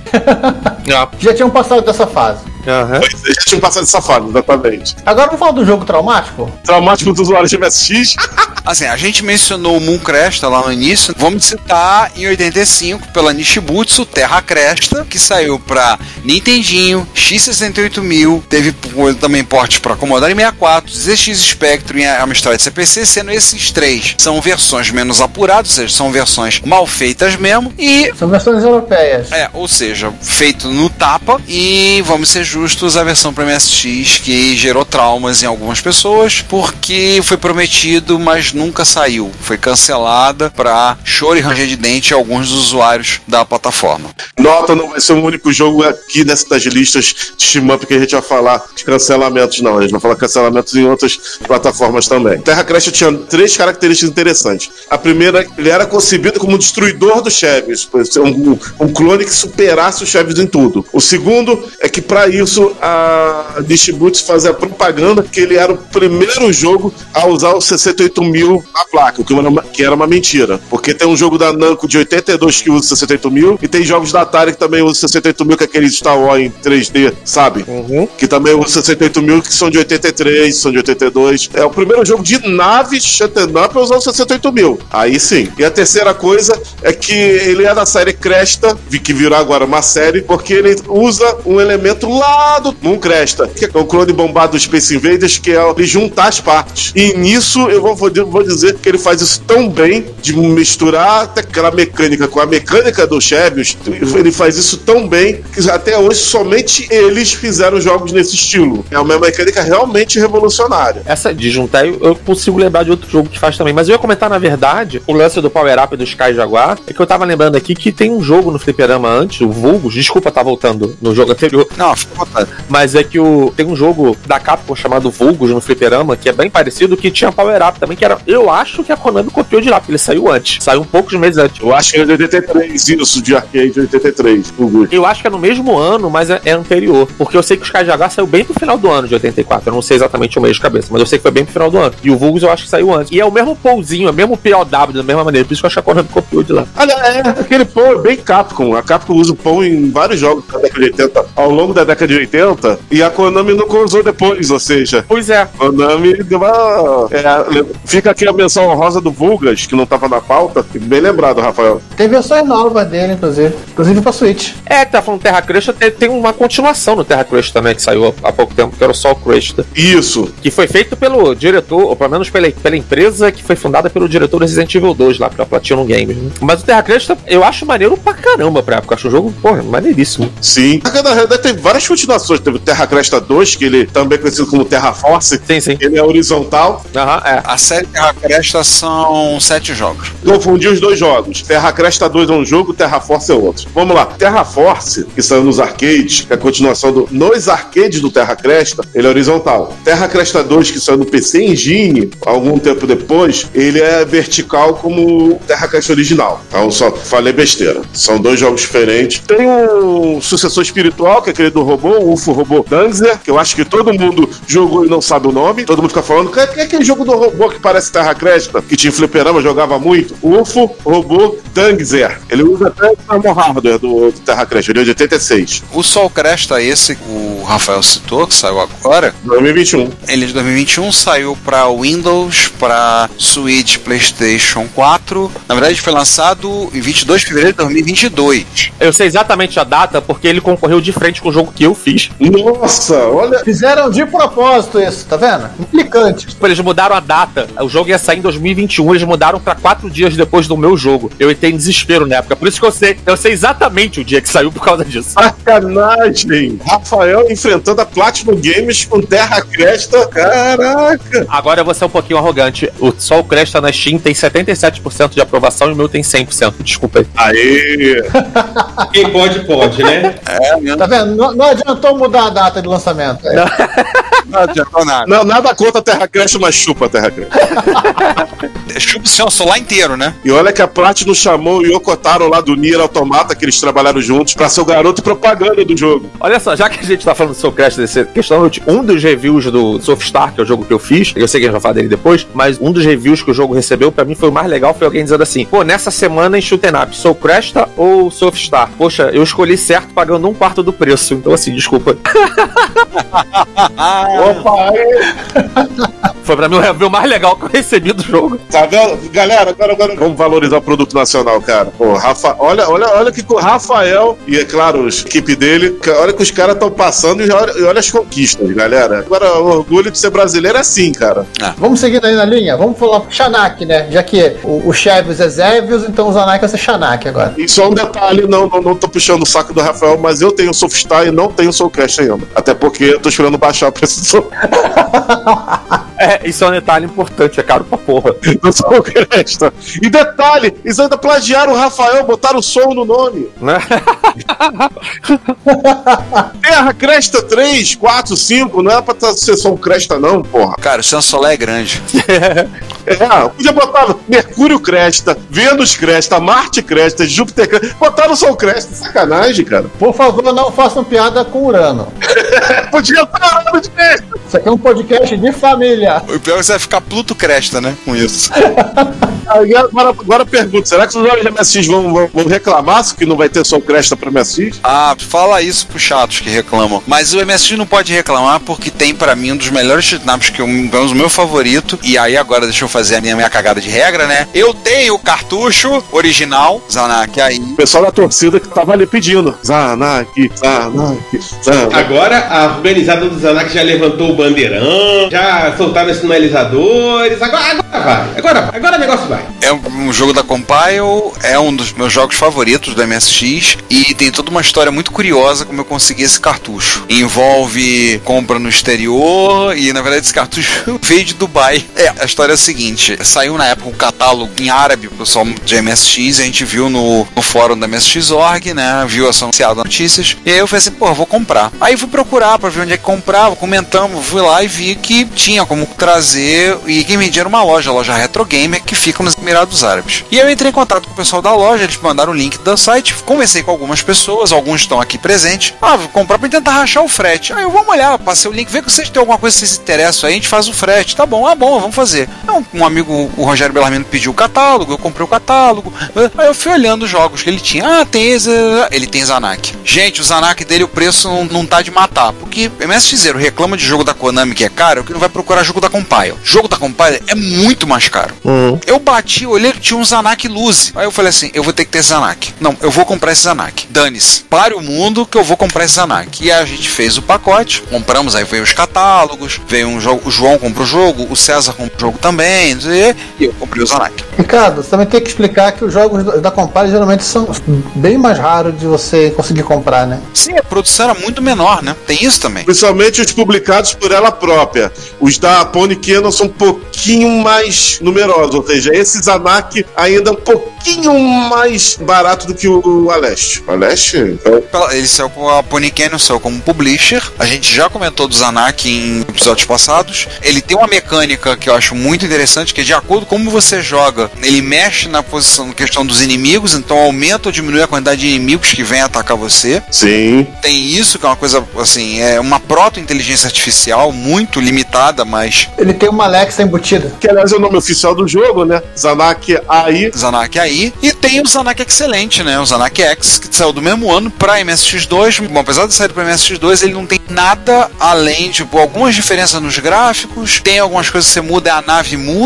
Ah, *laughs* Já tinham passado dessa fase. Aham. Eles já tinham passado essa fase, exatamente. Agora vamos falar do jogo traumático? Traumático dos usuários de MSX. Assim, a gente mencionou o Moon Cresta lá no início. Vamos citar em 85 pela Nishibutsu Terra Cresta, que saiu pra Nintendinho, X68000, teve também portes pra Commodore 64, ZX Spectrum e Amstrad CPC, sendo esses três são versões menos apuradas, ou seja, são versões mal feitas mesmo, e São versões europeias. é, ou seja, feito no tapa e vamos ser justos, a versão para MSX que gerou traumas em algumas pessoas porque foi prometido, mas nunca saiu. Foi cancelada para choro e ranger de dente alguns dos usuários da plataforma. Nota, não vai ser o único jogo aqui nessas listas de shmup que a gente vai falar de cancelamentos, não. A gente vai falar cancelamentos em outras plataformas também. Terra Crash tinha três características interessantes. A primeira, ele era concebido como destruidor por ser um, um clone que superasse os Chevys em tudo. O segundo é que, para isso, a Distribute fazia propaganda que ele era o primeiro jogo a usar o 68000 na placa, o que era uma, que era uma mentira. Porque tem um jogo da Namco de 82 que usa 68000 e tem jogos da Atari que também usa 68000, que é aquele Star Wars em 3D, sabe? Que também usa 68000, que são de 83, são de 82. É o primeiro jogo de nave shutting up a usar o 68000. Aí sim. E a terceira coisa é que ele é da série Cresta, que virou agora uma série, porque ele usa um elemento lá do Moon Cresta, que é o clone bombado do Space Invaders, que é ele juntar as partes. E nisso eu vou, vou- dizer que ele faz isso tão bem, de misturar até aquela mecânica com a mecânica do Chevios, ele faz isso tão bem que até hoje somente eles fizeram jogos nesse estilo. É uma mecânica realmente revolucionária. Essa de juntar, eu, eu consigo lembrar de outro jogo que faz também. Mas eu ia comentar, na verdade, o lance do Power Up do Sky Jaguar. É que eu tava lembrando aqui que tem um jogo no Fliperama antes, o Vulgos. Desculpa, tá voltando no jogo anterior. Não, Mas é que o, tem um jogo da Capcom chamado Vulgos no Fliperama, que é bem parecido, que tinha Power Up também, que era. Eu acho que a Konami copiou de lá, porque ele saiu antes. Saiu um poucos meses antes. Eu acho que é de 83, isso, de arcade de 83. o Gucci. Eu acho que é no mesmo ano, mas é, é anterior. Porque eu sei que o Sky Jaguar saiu bem pro final do ano de 84. Eu não sei exatamente o mês de cabeça, mas eu sei que foi bem pro final do ano. E o Vulgus eu acho que saiu antes. E é o mesmo pouzinho, é o mesmo POW da mesma maneira. Por isso que eu acho que a Konami copiou de lá. Olha, é, aquele pão é bem Capcom. A Capcom usa o pão em vários jogos da década de 80, ao longo da década de 80, e a Konami nunca usou depois, ou seja, Pois é. Konami deu uma. é, fica aqui a menção honrosa do Vulgas, que não tava na pauta. Bem lembrado, Rafael. Tem versões novas dele, inclusive. Inclusive pra Switch. É, tá falando Terra Cresta, tem, tem uma continuação no Terra Cresta também, que saiu há pouco tempo, que era o Sol Cresta. Isso. Que foi feito pelo diretor, ou pelo menos pela, pela empresa que foi fundada pelo diretor do Resident Evil 2 lá, pela Platinum Games. Né? Mas o Terra Cresta eu acho maneiro pra caramba pra época. Acho um jogo, porra, maneiríssimo. Sim. Na realidade, teve várias continuações. Teve o Terra Cresta 2, que ele também é conhecido como Terra Force. Sim, sim. Ele é horizontal. Aham, é. A série Terra Cresta são sete jogos. Confundi os dois jogos. Terra Cresta 2 é um jogo, Terra Force é outro. Vamos lá. Terra Force, que saiu nos arcades, que é a continuação do. Nos arcades do Terra Cresta, ele é horizontal. Terra Cresta 2, que saiu no PC Engine, algum tempo depois, ele é vertical como Terra Cresta original. Então só falei besteira. São dois jogos diferentes. Tem um sucessor espiritual, que é aquele do robô, o UFO Robô Danzer, que eu acho que todo mundo jogou e não sabe o nome. Todo mundo fica falando, que é que é aquele jogo do robô que parece Terra Cresta, que tinha fliperama, jogava muito? UFO Robô Danzer. Ele usa até o normal hardware do, do Terra Cresta, ele é de 86. O Sol Cresta, esse que o Rafael citou, que saiu agora, 2021. ele é de 2021, saiu para Windows, para Switch, PlayStation 4. Na verdade, foi lançado em 22 de fevereiro de 2022. Eu sei exatamente a data porque ele concorreu de frente com o jogo que eu fiz. Nossa, olha. Fizeram de propósito isso, tá vendo? Implicante. Tipo, Eles mudaram a data. O jogo ia sair em 2021, eles mudaram pra quatro dias depois do meu jogo. Eu entrei em desespero na época. Por isso que eu sei, eu sei exatamente o dia que saiu por causa disso. Sacanagem! Rafael enfrentando a Platinum Games com Terra Cresta. Caraca! Agora eu vou ser um pouquinho arrogante. O Sol Cresta na Steam tem 77% de aprovação e o meu tem 100%. Desculpa aí. Aê! Quem pode, pode, né? Tá vendo? Não, não adiantou mudar a data de lançamento. É. Não adiantou nada. Não, nada contra a Terra Cresta, mas chupa a Terra Cresta. Chupa o seu solar inteiro, né? E olha que a Platinum chamou o Yokotaro lá do Nier Automata, que eles trabalharam juntos, pra ser o garoto propaganda do jogo. Olha só, já que a gente tá falando do Soul Crash dessa questão, um dos reviews do Softstar, que é o jogo que eu fiz, eu sei que a gente vai falar dele depois, mas um dos reviews que o jogo recebeu, pra mim foi o mais legal, foi alguém dizendo assim, pô, nessa semana em Shoot'em Up, Soul Cresta ou Softstar? Poxa, eu escolhi certo pagando um quarto do preço, então assim, desculpa. *laughs* Opa! Foi pra mim o review mais legal que eu recebi do jogo. Tá vendo? Galera, agora, agora vamos valorizar o produto nacional, cara. Pô, Rafa, olha, olha, olha que o Rafael e, é claro, a equipe dele, olha que os caras estão passando e olha, e olha as conquistas, galera. Agora, o orgulho de ser brasileiro é assim, cara. Vamos seguindo aí na linha? Vamos falar Xanac, né? Já que o, o Chevios é Zévios, então o Zanak vai ser Xanac agora. E só um detalhe, não, não, não tô puxando o saco do Rafael, mas eu tenho Softstar e não tenho Soulcast ainda. Até porque eu tô esperando baixar o preço do *laughs* É, isso é um detalhe importante, é caro pra porra. *laughs* do Soulcast. E detalhe, eles ainda plagiaram o Rafael, botaram o som no nome. Né? *laughs* Terra Cresta 3, 4, 5, não é pra tá- ser só um Cresta, não, porra. Cara, o seu solar é grande. *laughs* É, podia botar Mercúrio Cresta, Vênus Cresta, Marte Cresta, Júpiter Cresta. Botaram só o Cresta, sacanagem, cara. Por favor, não façam piada com Urano. *laughs* Podia estar de Cresta. Isso aqui é um podcast de família. O pior é que você vai ficar Pluto Cresta, né? Com isso. *laughs* Agora, agora pergunto, será que os usuários de MSX vão, vão, vão reclamar que não vai ter só o Cresta pra MSX? Ah, fala isso pros chatos que reclamam. Mas o MSX não pode reclamar porque tem pra mim um dos melhores shitnaps que eu, menos o meu favorito. E aí agora deixa eu fazer a minha, minha cagada de regra, né? Eu tenho o cartucho original, Zanak, aí. O pessoal da torcida que tava ali pedindo. Zanak, Zanak, Zanak. Agora a organizada do Zanak já levantou o bandeirão, já soltaram os sinalizadores. Agora, agora vai, agora vai, agora o negócio vai. É um, um jogo da Compile, é um dos meus jogos favoritos do MSX e tem toda uma história muito curiosa como eu consegui esse cartucho. Envolve compra no exterior e na verdade esse cartucho *laughs* veio de Dubai. É, a história é a seguinte: saiu na época um catálogo em árabe pro pessoal de MSX, a gente viu no, no fórum da MSX.org, né? Viu essa anunciada notícias. E aí eu falei assim, pô, vou comprar. Aí fui procurar pra ver onde é que comprava, comentamos, fui lá e vi que tinha como trazer e quem vendia era uma loja, a loja Retro Gamer, que fica nos Emirados Árabes. E eu entrei em contato com o pessoal da loja, eles mandaram o link do site, conversei com algumas pessoas, alguns estão aqui presentes. Ah, vou comprar pra tentar rachar o frete. Aí eu vamos olhar, passei o link, vê que vocês têm alguma coisa que vocês se interessam aí, a gente faz o frete. Tá bom, ah bom, vamos fazer. Então, um amigo, o Rogério Bellarmino pediu o catálogo, eu comprei o catálogo. Aí eu fui olhando os jogos que ele tinha. Ah, tem esse, ele tem Zanak. Gente, o Zanak dele, o preço não, não tá de matar. Porque MSX reclama de jogo da Konami que é caro, que não vai procurar jogo da Compile. Jogo da Compile é muito mais caro. Eu bati, olhei, tinha tinha um Zanak Luzi. Aí eu falei assim: eu vou ter que ter esse Zanak. Não, eu vou comprar esse Zanak. Dane-se. Pare o mundo que eu vou comprar esse Zanak. E aí a gente fez o pacote, compramos, aí veio os catálogos, veio um jogo, o João comprou o jogo, o César comprou o jogo também, não sei, e eu comprei o Zanak. Ricardo, você também tem que explicar que os jogos da Compile geralmente são bem mais raros de você conseguir comprar, né? Sim, a produção era muito menor, né? Tem isso também. Principalmente os publicados por ela própria. Os da Pony Cannon são um pouquinho mais numerosos, ou seja, esse Zanak ainda é um pouquinho mais barato do que o Aleste. O Aleste? é o- Pela- Ele saiu com a Pony Canyon, saiu como publisher. A gente já comentou do Zanak em episódios passados. Ele tem uma mecânica que eu acho muito interessante, que é de acordo com como você joga, ele mexe na posição, na questão dos inimigos, então aumenta ou diminui a quantidade de inimigos que vêm atacar você. Sim. Tem isso, que é uma coisa, assim, é uma proto-inteligência artificial muito limitada, mas Ele tem uma Alexa embutida. Que aliás é o nome oficial do jogo, né? Zanak AI. Zanak aí. E tem o Zanak Excelente, né? O Zanak X, que saiu do mesmo ano pra MSX2. Bom, apesar de sair pra MSX2, ele não tem nada além, tipo, algumas diferenças nos gráficos. Tem algumas coisas que você muda, a nave muda.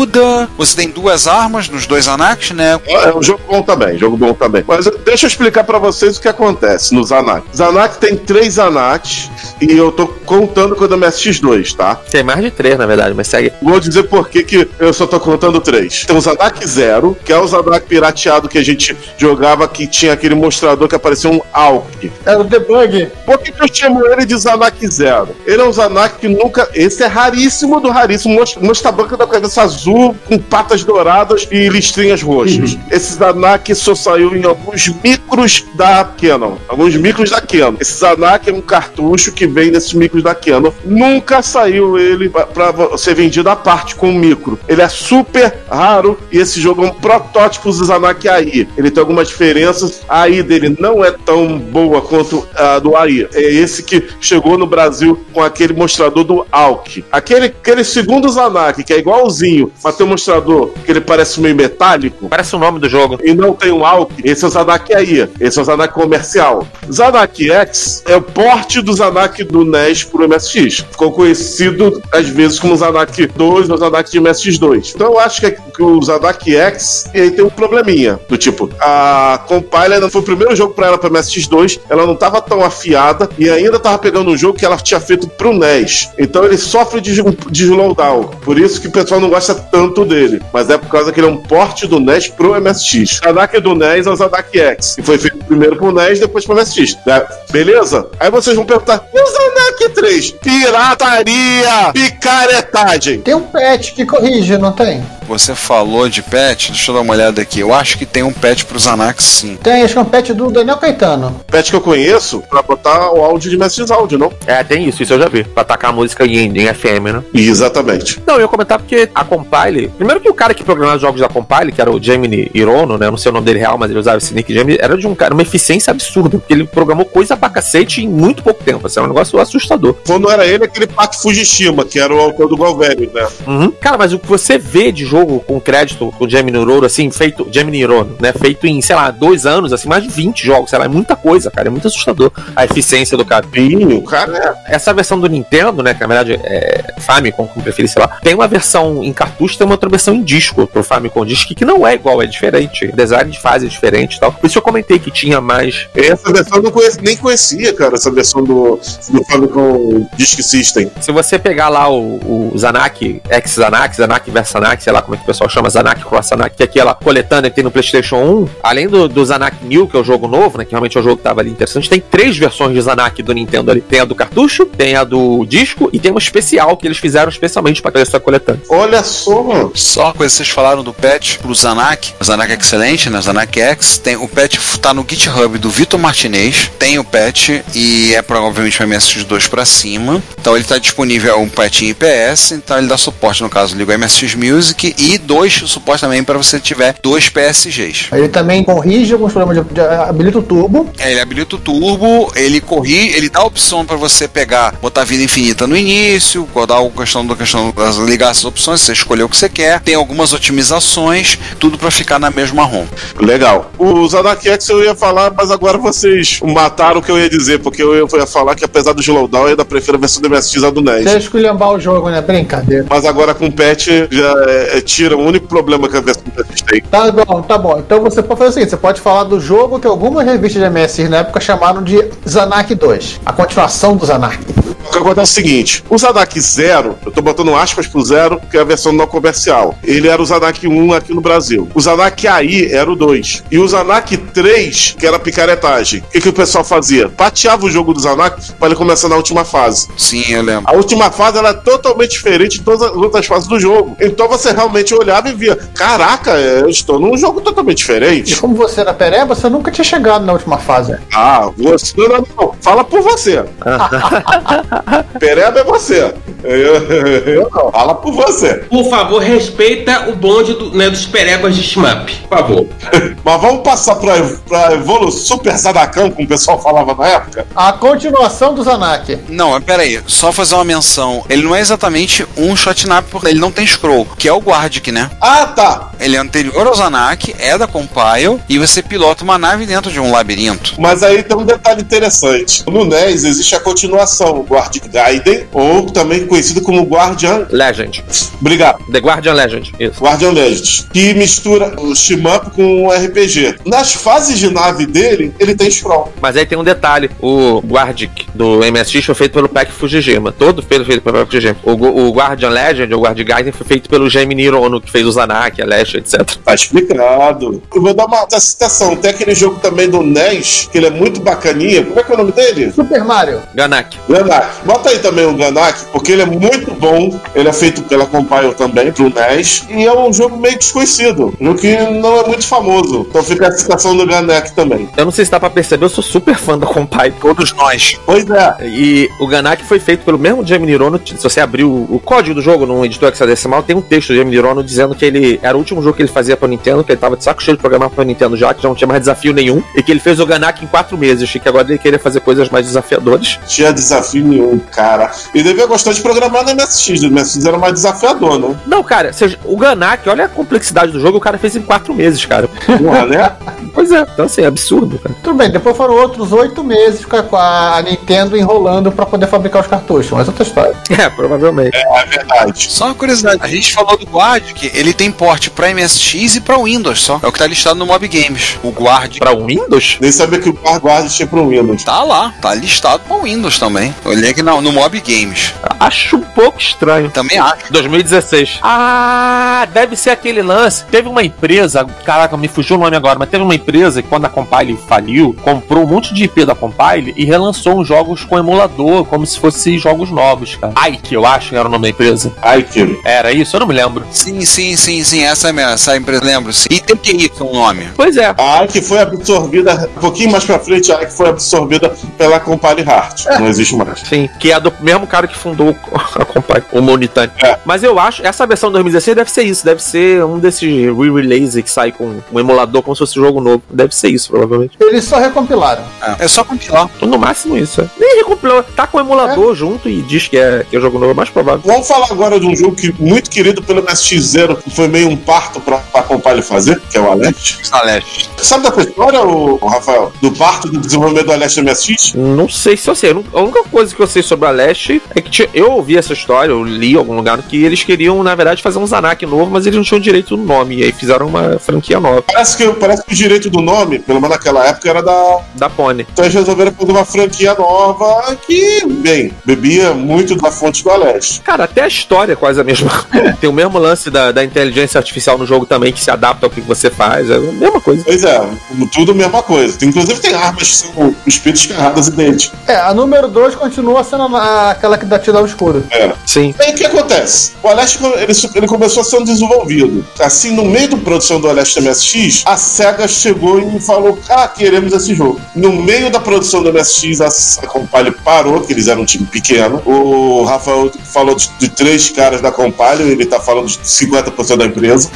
Você tem duas armas nos dois Zanaks, né? É um jogo bom também, jogo bom também. Mas deixa eu explicar pra vocês o que acontece no Zanak. Zanak tem três Zanaks e eu tô contando com o do MSX2, tá? Tem mais de três, na verdade, mas segue. Vou dizer por que, que eu só tô contando três. Tem o Zanak Zero, que é o Zanak pirateado que a gente jogava, que tinha aquele mostrador que aparecia um AUK. Era o debug. Por que, que eu chamo ele de Zanak Zero? Ele é um Zanak que nunca. Esse é raríssimo do raríssimo. Most- Mostra branca da cabeça azul, com patas douradas e listrinhas roxas. Esse Zanak só saiu em alguns micros da Canon. Alguns micros da Canon. Esse Zanak é um cartucho que vem nesses micros da Canon. Nunca saiu ele pra ser vendido à parte com micro. Ele é super raro e esse jogo é um protótipo do Zanak AI. Ele tem algumas diferenças. A AI dele não é tão boa quanto a do AI. É esse que chegou no Brasil com aquele mostrador do AUK. Aquele, aquele segundo Zanak, que é igualzinho, mas tem um mostrador que ele parece meio metálico. Parece o nome do jogo. E não tem um AUK. Esse é o Zanak AI. Esse é o Zanak comercial. Zanak X é o porte do Zanak do NES pro MSX. Ficou conhecido às vezes como Zanak 2 ou Zanak de MSX2. Então eu acho que, que o Zanak X ele tem um probleminha. Do tipo, a Compiler não foi o primeiro jogo pra ela pra MSX2, ela não tava tão afiada e ainda tava pegando um jogo que ela tinha feito pro NES. Então ele sofre de, de slowdown. Por isso que o pessoal não gosta tanto dele. Mas é por causa que ele é um porte do NES pro MSX. O Zanak do NES é o Zanak X. Que foi feito primeiro pro NES, depois pro MSX. né? Beleza? Aí vocês vão perguntar: e o Zanak 3? Pirataria! Picaretagem! Tem um patch que corrige, não tem? Você falou de patch, deixa eu dar uma olhada aqui. Eu acho que tem um patch pro Zanax sim. Tem, acho que é um patch do Daniel Caetano. Patch que eu conheço pra botar o áudio de MSX áudio, não? É, tem isso, isso eu já vi. Pra atacar a música em, em FM, né? Exatamente. Não, eu ia comentar porque a Compile. Primeiro que o cara que programava os jogos da Compile, que era o Gemini Hirono, né? Eu não sei o nome dele real, mas ele usava esse nick Gemini, era de um cara, uma eficiência absurda, porque ele programou coisa pra cacete em muito pouco tempo. Assim, é um negócio assustador. Quando era ele, aquele Pac Fujishima, que era o autor do Golvelho, né? Uhum. Cara, mas o que você vê de jogo com crédito com Gemini Hirono, assim, feito. Gemini Hirono, né? Feito em, sei lá, dois anos, assim, mais de 20 jogos, sei lá, é muita coisa, cara. É muito assustador a eficiência do cara. O cara é. Essa versão do Nintendo, né? Que na verdade é Famicom, como preferir, sei lá, tem uma versão em cartucho, tem uma outra versão em disco pro Famicom Disc, que não é igual, é diferente. Design de fase é diferente e tal. Por isso eu comentei que tinha mais. Essa versão eu não conhecia, nem conhecia, cara, essa versão do, do Famicom Disk System. Se você pegar lá o, o Zanak, X Zanak, Zanak vs Zanak, sei lá como é que o pessoal chama, Zanak Cross Zanak, que é aquela coletânea que tem no PlayStation 1, além do, do Zanak New, que é o jogo novo, né, que realmente é o jogo que tava ali interessante, tem três versões de Zanak do Nintendo ali. Tem a do cartucho, tem a do disco e tem uma especial que eles fizeram especialmente para essa coletânea. Olha só, mano. Só uma coisa que vocês falaram do patch pro Zanak, o Zanak Excelente, né? Zanak X, tem, o patch tá no GitHub do Vitor Martinez, tem o patch e é pra, obviamente para MSX2 pra cima. Então ele tá disponível um patch em IPS, então ele dá suporte, no caso, liga o MSX Music e dois suporte também para você tiver dois PSGs. Ele também corrige alguns problemas de, de habilita o turbo. É, Ele habilita o turbo, ele corri, ele dá a opção para você pegar, botar vida infinita no início, dar a questão da questão das ligar essas opções, você escolher o que você quer. Tem algumas otimizações, tudo para ficar na mesma ROM. Legal. O Zanak X eu ia falar, mas agora vocês mataram o que eu ia dizer, porque eu ia falar que apesar do slowdown Down, eu ainda prefiro a versão do MSX à do NES. Você esculhambar o jogo, né? Brincadeira. Mas agora com o patch já é, é, tira o único problema que a versão MSX tem. Tá bom, tá bom. Então você pode fazer o seguinte: você pode falar do jogo que algumas revistas de MSX na época chamaram de Zanak 2, a continuação do Zanak. O que acontece é o seguinte: o Zanak Zero, eu tô botando aspas pro Zero, que é a versão não comercial. Ele era o Zanak 1 aqui no Brasil. O Zanak AI era o 2. E o Zanak 3, que era a picaretagem. O que, que o pessoal fazia? Pateava o jogo do Zanak para ele começar na última fase. Sim, eu lembro. A última fase era totalmente diferente de todas as outras fases do jogo. Então você realmente olhava e via: caraca, eu estou num jogo totalmente E diferente. como você era pereba, você nunca tinha chegado na última fase. Ah, você. Não, não, não. Fala por você. *laughs* *laughs* Pereba é você. Eu não. *laughs* Fala por você. Por favor, respeita o bonde do, né, dos perebas de Shmup. Por favor. *laughs* Mas vamos passar pra, pra Evolu Super Sadakão, como o pessoal falava na época? A continuação do Zanak. Não, mas peraí, só fazer uma menção. Ele não é exatamente um shotnap, porque ele não tem scroll, que é o Guardic, né? Ah, tá. Ele é anterior ao Zanak, é da Compile, e você pilota uma nave dentro de um labirinto. Mas aí tem um detalhe interessante. No NES existe a continuação, o Guardian Gaiden, ou também conhecido como Guardian. Legend. Obrigado. The Guardian Legend. Isso. Guardian Legend, que mistura o shmup com o RPG. Nas fases de nave dele, ele tem scroll. Mas aí tem um detalhe: o Guardic do MSX foi feito pelo Pack Fujijima. Todo feito, feito pelo Pack Fujijima. O, o Guardian Legend, ou Guardian Gaiden, foi feito pelo Jaime Ono, que fez o Zanak, a Lash, etc. Tá explicado. Eu vou dar uma citação. Tem aquele jogo também do NES, que ele é muito bacaninha. Como é que é o nome dele? Super Mario. Ganak. Ganak. Bota aí também o Ganak, porque ele é muito bom. Ele é feito pela Compile também, pro NES. E é um jogo meio desconhecido. Um jogo que não é muito famoso. Então fica a citação do Ganak também. Eu não sei se dá pra perceber, eu sou super fã da Compile. Todos nós. Pois é. E o Ganak foi feito pelo mesmo Jamie Nirono. Se você abrir o, o código do jogo no editor hexadecimal, tem um texto do Jamie Nirono dizendo que ele era o último jogo que ele fazia pra Nintendo, que ele tava de saco cheio de programar pra Nintendo já, que já não tinha mais desafio nenhum, e que ele fez o Ganak em quatro meses, e que agora ele queria fazer coisas mais desafiadoras. Tinha desafio nenhum, cara. E devia gostar de programar no MSX. O MSX era mais desafiador, né? Não, cara, seja, o Ganak, olha a complexidade do jogo, o cara fez em quatro meses, cara. Porra, né? *laughs* Pois é, então assim, é absurdo, cara. Tudo bem, depois foram outros oito meses com a- Nintendo enrolando pra poder fabricar os cartuchos, mas outra história. *laughs* É, provavelmente. É verdade. Só uma curiosidade, a gente falou do Guardic, ele tem porte pra MSX e pra Windows só. É o que tá listado no Mob Games. O Guardic Pra Windows? Nem sabia que o Guard tinha pro Windows. tá lá, tá listado pra Windows também. Eu olhei aqui no, no Mob Games. Acho um pouco estranho. Também acho. 2016. Ah, deve ser aquele lance. Teve uma empresa, caraca, me fugiu o nome agora, mas teve uma empresa que quando a Compile faliu, comprou um monte de IP da Compile e relançou uns jogos com emulador, como se fossem jogos novos, cara. Ike, eu acho que era o nome da empresa. Ai, que. Era isso? Eu não me lembro. Sim, sim, sim, sim, essa é mesmo, essa empresa, lembro. sim. E tem que ir com o nome. Pois é. A Ike foi absorvida, um pouquinho mais pra frente, a Ike foi absorvida pela Compile Heart. Não existe mais. Sim, que é do mesmo cara que fundou o- *laughs* a o Monitante. É. Mas eu acho, essa versão 2016 deve ser isso, deve ser um desses re-release que sai com um emulador como se fosse um jogo novo. Deve ser isso, provavelmente. Eles só recompilaram. É, é só compilar. No máximo isso. é. Nem recompilou. Tá com o emulador junto e diz que é, que é jogo novo, é mais provável. Vamos falar agora de um jogo que muito querido pelo MSX Zero, que foi meio um parto pra, pra Compile fazer, que é o Aleste. Aleste. Sabe dessa história, o, Rafael? Do parto do desenvolvimento do Aleste MSX? Não sei se eu sei. A única coisa que eu sei sobre a Leste é que tinha- eu ouvi essa história, eu li em algum lugar que eles queriam, na verdade, fazer um Zanak novo, mas eles não tinham direito do nome. E aí fizeram uma franquia nova. Parece que, parece que o direito do nome, pelo menos naquela época, era da. Da Pony. Então eles resolveram fazer uma franquia nova que, bem, bebia muito da fonte do Aleste. Cara, até a história é quase a mesma. *laughs* Tem o mesmo lance da, da inteligência artificial no jogo também, que se adapta ao que você faz. É a mesma coisa. Pois é, tudo a mesma coisa. Inclusive tem armas que são espíritos carradas idênticas. É, a número 2 continua sendo a- aquela que dá tiro ao escuro. É. Sim. Aí o que acontece? O Aleste ele, ele começou a ser desenvolvido. Assim, no meio da produção do Aleste MSX, a SEGA chegou e falou: Ah, queremos esse jogo. No meio da produção do MSX, a, a Compile parou, que eles eram um time pequeno. O Rafael falou de, de três caras da Compile, ele tá falando de 50% da empresa.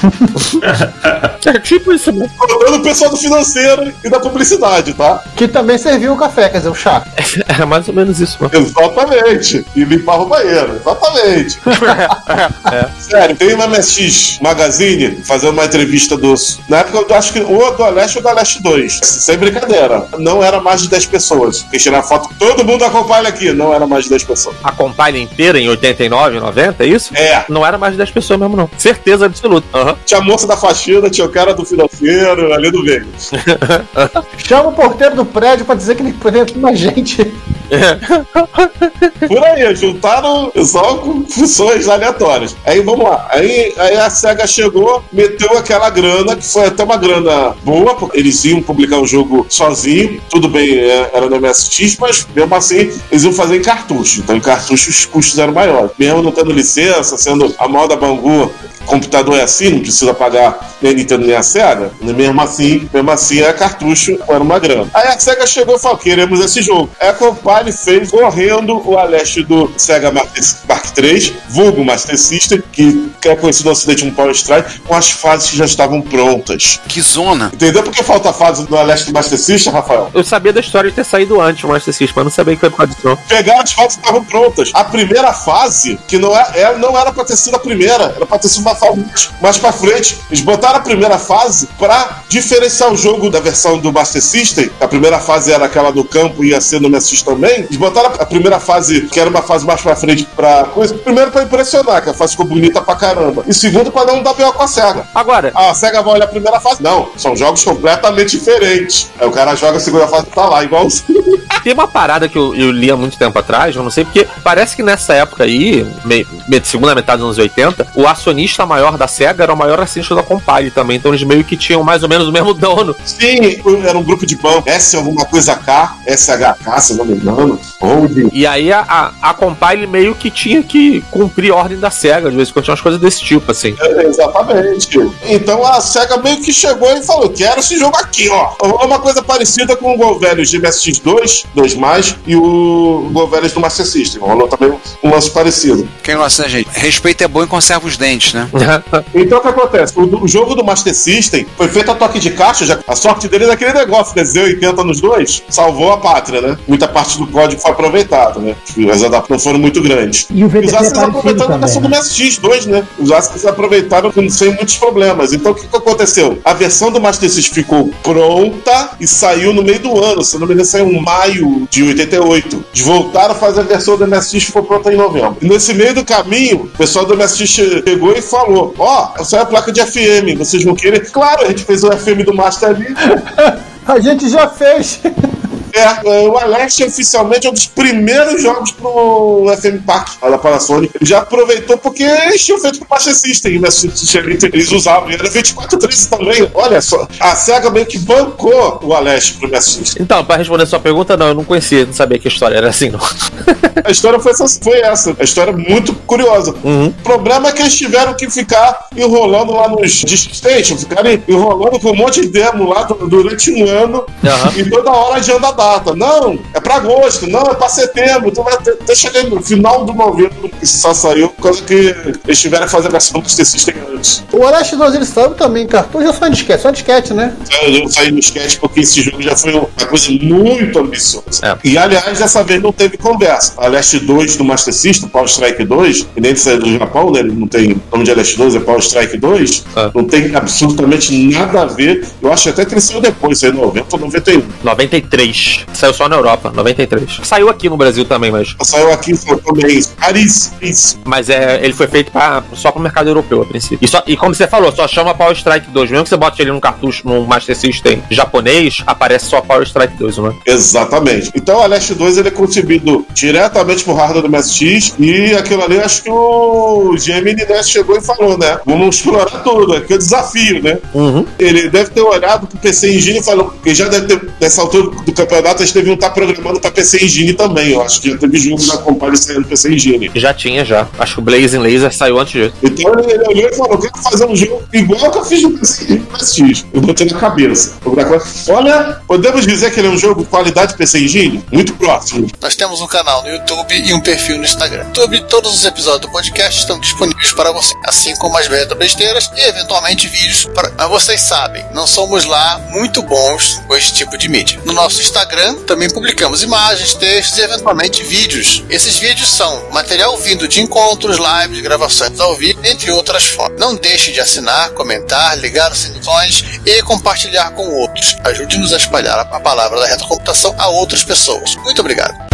É tipo isso mesmo. Contando o pessoal do financeiro e da publicidade, tá? Que também serviu o café, quer dizer, o chá. *laughs* É mais ou menos isso, mano. Exatamente. E limpava o banheiro. Exatamente. *laughs* Sério, tem uma MSX Magazine fazendo uma entrevista dos. Na época, eu acho que ou do Aleste ou do Aleste 2. Sem brincadeira. Não era mais de 10 pessoas. Porque tirar foto todo mundo acompanha aqui. Não era mais de 10 pessoas. A compile inteira em 89, 90, é isso? É. Não era mais de 10 pessoas mesmo, não. Certeza absoluta. Aham. Tinha a moça da faxina, tinha o cara do financeiro, ali do Vegas. *laughs* Chama o porteiro do prédio pra dizer que ele *laughs* tem mais gente. *laughs* Por aí, juntaram só com funções aleatórias. Aí vamos lá. Aí, aí a SEGA chegou, meteu aquela grana, que foi até uma grana boa, porque eles iam publicar o jogo sozinho. Tudo bem, é, era no MSX, mas mesmo assim eles iam fazer em cartucho. Então em cartucho os custos eram maiores. Mesmo não tendo licença, sendo a moda Bangu computador é assim, não precisa pagar nem a Nintendo nem a SEGA, mesmo assim, mesmo assim é cartucho, era uma grana. Aí a SEGA chegou e falou: queremos esse jogo. Aí a Compile fez correndo o Aleste do SEGA Master- Mark III, vulgo Master System, que é conhecido no ocidente como Power Strike, com as fases que já estavam prontas. Que zona. Entendeu por que falta a fase do Aleste do Master System, Rafael? Eu sabia da história de ter saído antes o Master System, mas não sabia que foi por causa disso. Pegaram as fases que estavam prontas. A primeira fase, que não, é, é- não era pra ter sido a primeira, era pra ter sido uma fase mais pra frente. Eles botaram a primeira fase pra diferenciar o jogo da versão do Master System. A primeira fase era aquela do campo e ia ser no MSX também. Eles botaram a primeira fase, que era uma fase mais pra frente, pra coisa. Primeiro pra impressionar, que a fase ficou bonita pra caramba. E segundo pra não dar pior com a SEGA. Agora, A SEGA vai olhar a primeira fase? Não, são jogos completamente diferentes. Aí o cara joga a segunda fase e tá lá, igual *laughs* tem uma parada que eu, eu li há muito tempo atrás, eu não sei porque parece que nessa época aí, me, me- segunda metade dos anos 80, o acionista maior da SEGA era o maior acionista da Compile também, então eles meio que tinham mais ou menos o mesmo dono. Sim, era um grupo de banco. S alguma coisa K, SHK, se eu não me engano. Hold. E aí a, a, a Compile meio que tinha que cumprir a ordem da SEGA, de vez em quando tinha umas coisas desse tipo, assim. É, Exatamente. Então a SEGA meio que chegou e falou: quero esse jogo aqui, ó. É uma coisa parecida com o Gol Velhos de MSX2, 2 mais, e o Gol do Master System. Rolou também um lance parecido. Quem gosta, né, gente? Respeito é bom e conserva os dentes, né? *laughs* Então o que acontece? O, o jogo do Master System foi feito a toque de caixa, já a sorte dele é daquele negócio, né? Z80 nos dois, salvou a pátria, né? Muita parte do código foi aproveitada, né? As adaptações foram muito grandes. E o Os VTC é aproveitaram a versão do né? MSX2, né? Os ASCIIs aproveitaram sem muitos problemas. Então o que, que aconteceu? A versão do Master System ficou pronta e saiu no meio do ano. Se não me engano, saiu em maio de 88. Eles voltaram a fazer a versão do MSX ficou pronta em novembro. E nesse meio do caminho, o pessoal do MSX che- chegou e falou: Ó, essa é a placa de FM, vocês vão querer? Claro, a gente fez o FM do Master ali. *laughs* A gente já fez. É, o Aleste oficialmente é um dos primeiros jogos pro FM Pack lá da Panasonic. Ele já aproveitou porque eles tinham feito pro Master System, né? Eles usavam. E era 2413 também. Olha só, a SEGA meio que bancou o Aleste pro Master System. Então, pra responder a sua pergunta, não, eu não conhecia, não sabia que a história era assim, não. *laughs* A história foi essa, foi essa. A história é muito curiosa. Uhum. O problema é que eles tiveram que ficar enrolando lá nos Disk Station, ficaram enrolando com um monte de demo lá du- durante um ano Aham. e toda hora adiando a data. Não, é pra agosto, não, é pra setembro. Então vai ter, deixa ele no final do novembro que só saiu, por causa que eles tiveram que fazer a versão do System antes. O Oeste 12 ele saiu também cartucho ou só em disquete? Só em disquete, né? Eu eu saí no sketch porque esse jogo já foi uma coisa muito ambiciosa. É. E aliás, dessa vez não teve conversa. A Leste 2 do Master System, Power Strike 2, que nem saiu do Japão, né? Ele não tem nome de Leste 2, é Power Strike 2. É. Não tem absolutamente nada a ver. Eu acho até que ele saiu depois, saiu em 90 ou 91. 93. Saiu só na Europa, 93. Saiu aqui no Brasil também, mas. Saiu aqui também. Caríssimo. caríssimo. Mas é, ele foi feito pra, só pro mercado europeu, a princípio. E, só- e como você falou, só chama Power Strike 2. Mesmo que você bote ele num cartucho, num Master System japonês, aparece só Power Strike 2, não é? Exatamente. Então a Leste 2 ele é concebido diretamente pro hardware do MSX e aquilo ali acho que o Gemini né, chegou e falou, né? Vamos explorar tudo, aqui é o desafio, né? Uhum. Ele deve ter olhado pro PC Engine e falou, porque já deve ter, nessa altura do campeonato, eles deviam estar programando pra PC Engine também. Eu acho que já teve jogo da Compile saindo PC Engine. Já tinha, já. Acho que o Blazing Laser saiu antes disso. Então ele, olhou e falou: quero fazer um jogo igual que eu fiz no PC Engine no MSX. Eu botei na cabeça. Olha, podemos dizer que ele é um jogo de qualidade PC Engine? Muito próximo. Nós temos um canal no YouTube e um perfil no Instagram. No YouTube, todos os episódios do podcast estão disponíveis para você, assim como as beta besteiras e eventualmente vídeos. Para... Mas vocês sabem, não somos lá muito bons com esse tipo de mídia. No nosso Instagram também publicamos imagens, textos e eventualmente vídeos. Esses vídeos são material vindo de encontros, lives, gravações ao vivo, entre outras formas. Não deixe de assinar, comentar, ligar os sininhos e compartilhar com outros. Ajude-nos a espalhar a palavra da retrocomputação a outras pessoas. Muito obrigado.